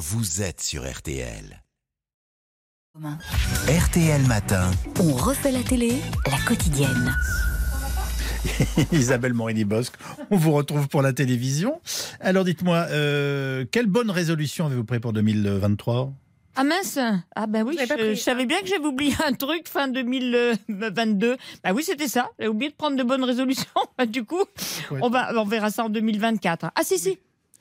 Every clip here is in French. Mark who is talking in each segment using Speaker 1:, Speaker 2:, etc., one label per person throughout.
Speaker 1: vous êtes sur RTL. RTL Matin.
Speaker 2: On refait la télé, la quotidienne.
Speaker 3: Isabelle Morini-Bosque, on vous retrouve pour la télévision. Alors dites-moi, euh, quelle bonne résolution avez-vous pris pour 2023
Speaker 4: Ah mince Ah ben oui, je, je savais bien que j'avais oublié un truc fin 2022. Bah oui, c'était ça. J'ai oublié de prendre de bonnes résolutions. Du coup, on, va, on verra ça en 2024. Ah si, si.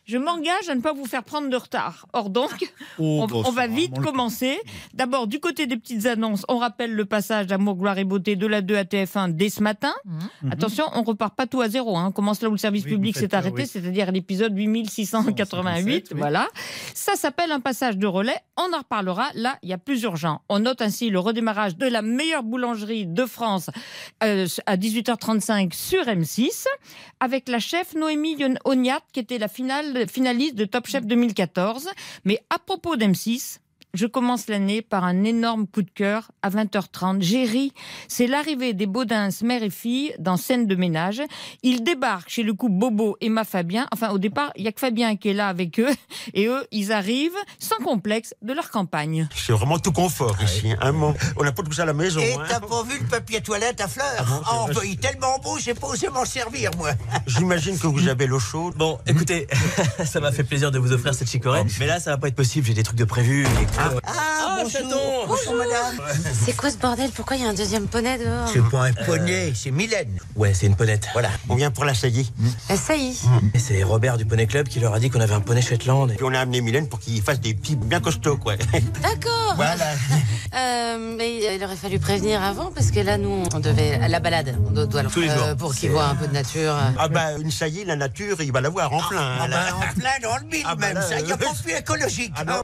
Speaker 4: Je m'engage à ne pas vous faire prendre de retard. Or donc,
Speaker 3: Oh,
Speaker 4: on,
Speaker 3: bon,
Speaker 4: on
Speaker 3: c'est
Speaker 4: va vite commencer. D'abord, du côté des petites annonces, on rappelle le passage d'Amour, Gloire et Beauté de la 2 à TF1 dès ce matin.
Speaker 3: Mhm.
Speaker 4: Attention, on repart pas tout à zéro. Hein. On commence là où le service
Speaker 3: Oui,
Speaker 4: public s'est
Speaker 3: euh,
Speaker 4: arrêté,
Speaker 3: oui.
Speaker 4: c'est-à-dire l'épisode 8688.
Speaker 3: oui.
Speaker 4: Voilà. Ça s'appelle un passage de relais. On en reparlera. Là, il y a plus urgent. On note ainsi le redémarrage de la meilleure boulangerie de France euh, à 18h35 sur M6 avec la chef Noémie Ognat qui était la finale, finaliste de Top Chef 2014. Mais à propos d'M6, je commence l'année par un énorme coup de cœur à 20h30. J'ai ri. C'est l'arrivée des Baudins, mère et fille, dans scène de ménage. Ils débarquent chez le couple Bobo et ma Fabien. Enfin, au départ, il y a que Fabien qui est là avec eux. Et eux, ils arrivent sans complexe de leur campagne.
Speaker 5: C'est vraiment tout confort ici. hein, mon- On n'a pas tout ça à la maison.
Speaker 6: Et
Speaker 5: hein.
Speaker 6: t'as pas vu le papier toilette à fleurs?
Speaker 5: Ah bon,
Speaker 6: Oh, il est tellement beau, j'ai pas osé m'en servir, moi.
Speaker 5: J'imagine que vous avez l'eau chaude.
Speaker 7: Bon, écoutez, ça m'a fait plaisir de vous offrir cette chicorée, mais là, ça va pas être possible, j'ai des trucs de prévu. et-
Speaker 6: Ah, bonjour.
Speaker 7: chaton.
Speaker 6: Bonjour, madame.
Speaker 8: C'est quoi ce bordel? Pourquoi il y a un deuxième poney dehors?
Speaker 6: C'est pas un poney, c'est Mylène.
Speaker 7: Ouais, c'est une ponette.
Speaker 6: Voilà.
Speaker 5: On vient pour la saillie.
Speaker 8: Ça y est.
Speaker 7: Et c'est Robert du Poney Club qui leur a dit qu'on avait un poney Shetland. Et...
Speaker 5: Puis on a amené Mylène pour qu'il fasse des petits bien costauds, quoi.
Speaker 8: D'accord.
Speaker 6: Voilà.
Speaker 8: Euh, mais il aurait fallu prévenir avant parce que là, nous, on devait à la balade. On doit, doit le
Speaker 6: Tous les
Speaker 8: euh,
Speaker 6: jours.
Speaker 8: pour qu'il voit un peu de nature.
Speaker 5: Ah bah, une saillie, la nature, il va la voir en plein.
Speaker 6: Ah,
Speaker 5: hein, là.
Speaker 6: bah, en plein dans le mille,
Speaker 5: Ah, bah,
Speaker 6: même.
Speaker 5: là,
Speaker 6: ça, il n'y a
Speaker 5: euh,
Speaker 6: pas plus écologique.
Speaker 5: Ah, non.
Speaker 6: hein.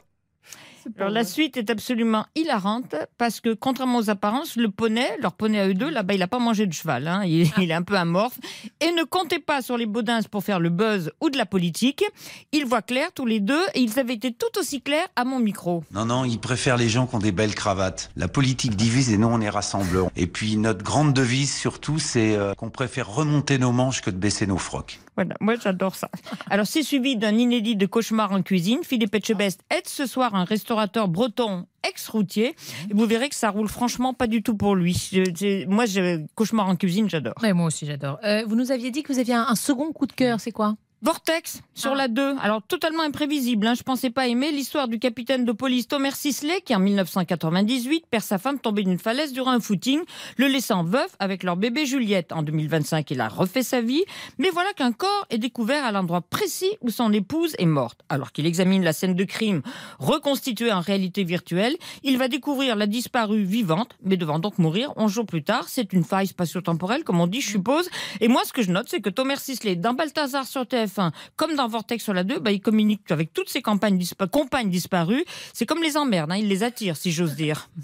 Speaker 4: Alors la suite est absolument hilarante parce que contrairement aux apparences, le poney, leur poney à eux deux, là-bas, il n'a pas mangé de cheval. hein. Il, il est un peu amorphe. Et ne comptez pas sur les Baudins pour faire le buzz ou de la politique. Ils voient clair tous les deux et ils avaient été tout aussi clairs à mon micro.
Speaker 9: Non, non, ils préfèrent les gens qui ont des belles cravates. La politique divise et nous, on est rassembleurs. Et puis, notre grande devise, surtout, c'est euh, qu'on préfère remonter nos manches que de baisser nos frocs.
Speaker 4: Voilà, moi j'adore ça. Alors c'est suivi d'un inédit de cauchemar en cuisine. Philippe Etchebest aide ce soir un restaurateur breton ex-routier. Et vous verrez que ça roule franchement pas du tout pour lui. Je- moi, je, cauchemar en cuisine, j'adore.
Speaker 10: Ouais, moi aussi, j'adore. Euh, vous nous aviez dit que vous aviez un, un second coup de cœur, c'est quoi?
Speaker 4: Vortex sur
Speaker 10: Ah.
Speaker 4: la 2. Alors totalement imprévisible. Hein. Je pensais pas aimer l'histoire du capitaine de police Thomas Sisley qui en 1998 perd sa femme tombée d'une falaise durant un footing, le laissant veuf avec leur bébé Juliette. En 2025, il a refait sa vie, mais voilà qu'un corps est découvert à l'endroit précis où son épouse est morte. Alors qu'il examine la scène de crime reconstituée en réalité virtuelle, il va découvrir la disparue vivante, mais devant donc mourir 11 jours plus tard. C'est une faille spatio-temporelle, comme on dit, je suppose. Et moi, ce que je note, c'est que Thomas Sisley, dans Balthazar sur TF1, comme dans Vortex sur la 2, bah, il communique avec toutes ses campagnes compagnes disparues. C'est comme les emmerdes, hein, il les attire, si j'ose dire.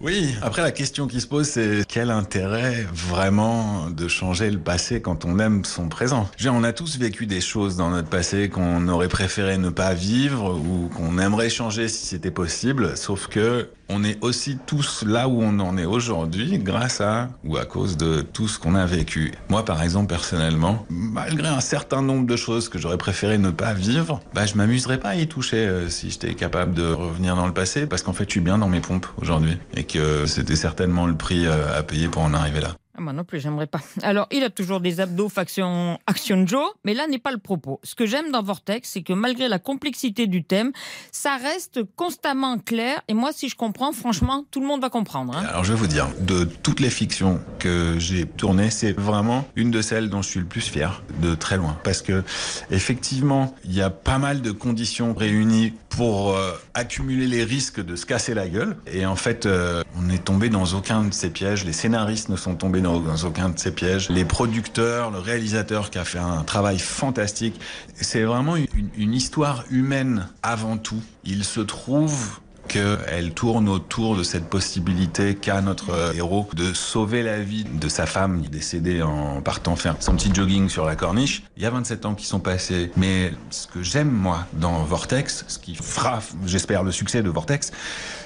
Speaker 11: Oui, après la question qui se pose, c'est quel intérêt vraiment de changer le passé quand on aime son présent? On a tous vécu des choses dans notre passé qu'on aurait préféré ne pas vivre ou qu'on aimerait changer si c'était possible, sauf que on est aussi tous là où on en est aujourd'hui grâce à ou à cause de tout ce qu'on a vécu. Moi, par exemple, personnellement, malgré un certain nombre de choses que j'aurais préféré ne pas vivre, bah, je m'amuserais pas à y toucher euh, si j'étais capable de revenir dans le passé parce qu'en fait, je suis bien dans mes pompes aujourd'hui et que c'était certainement le prix euh, à payer pour en arriver là.
Speaker 4: Ah, moi non plus, j'aimerais pas. Alors, il a toujours des abdos faction Action Joe, mais là n'est pas le propos. Ce que j'aime dans Vortex, c'est que malgré la complexité du thème, ça reste constamment clair. Et moi, si je comprends, franchement, tout le monde va comprendre. hein.
Speaker 11: Alors je vais vous dire, de toutes les fictions que j'ai tournées, c'est vraiment une de celles dont je suis le plus fier, de très loin. Parce que effectivement, il y a pas mal de conditions réunies pour euh, accumuler les risques de se casser la gueule. Et en fait, euh, on n'est tombé dans aucun de ces pièges. Les scénaristes ne sont tombés dans, aucun de ces pièges. Les producteurs, le réalisateur qui a fait un travail fantastique. C'est vraiment une histoire humaine avant tout. Il se trouve qu'elle tourne autour de cette possibilité qu'a notre euh, héros de sauver la vie de sa femme décédée en partant faire son petit jogging sur la corniche. Il y a 27 ans qui sont passés. Mais ce que j'aime, moi, dans Vortex, ce qui fera, j'espère, le succès de Vortex,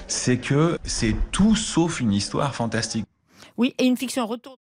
Speaker 11: c'est que c'est tout sauf une histoire fantastique.
Speaker 4: Oui, et une fiction retour.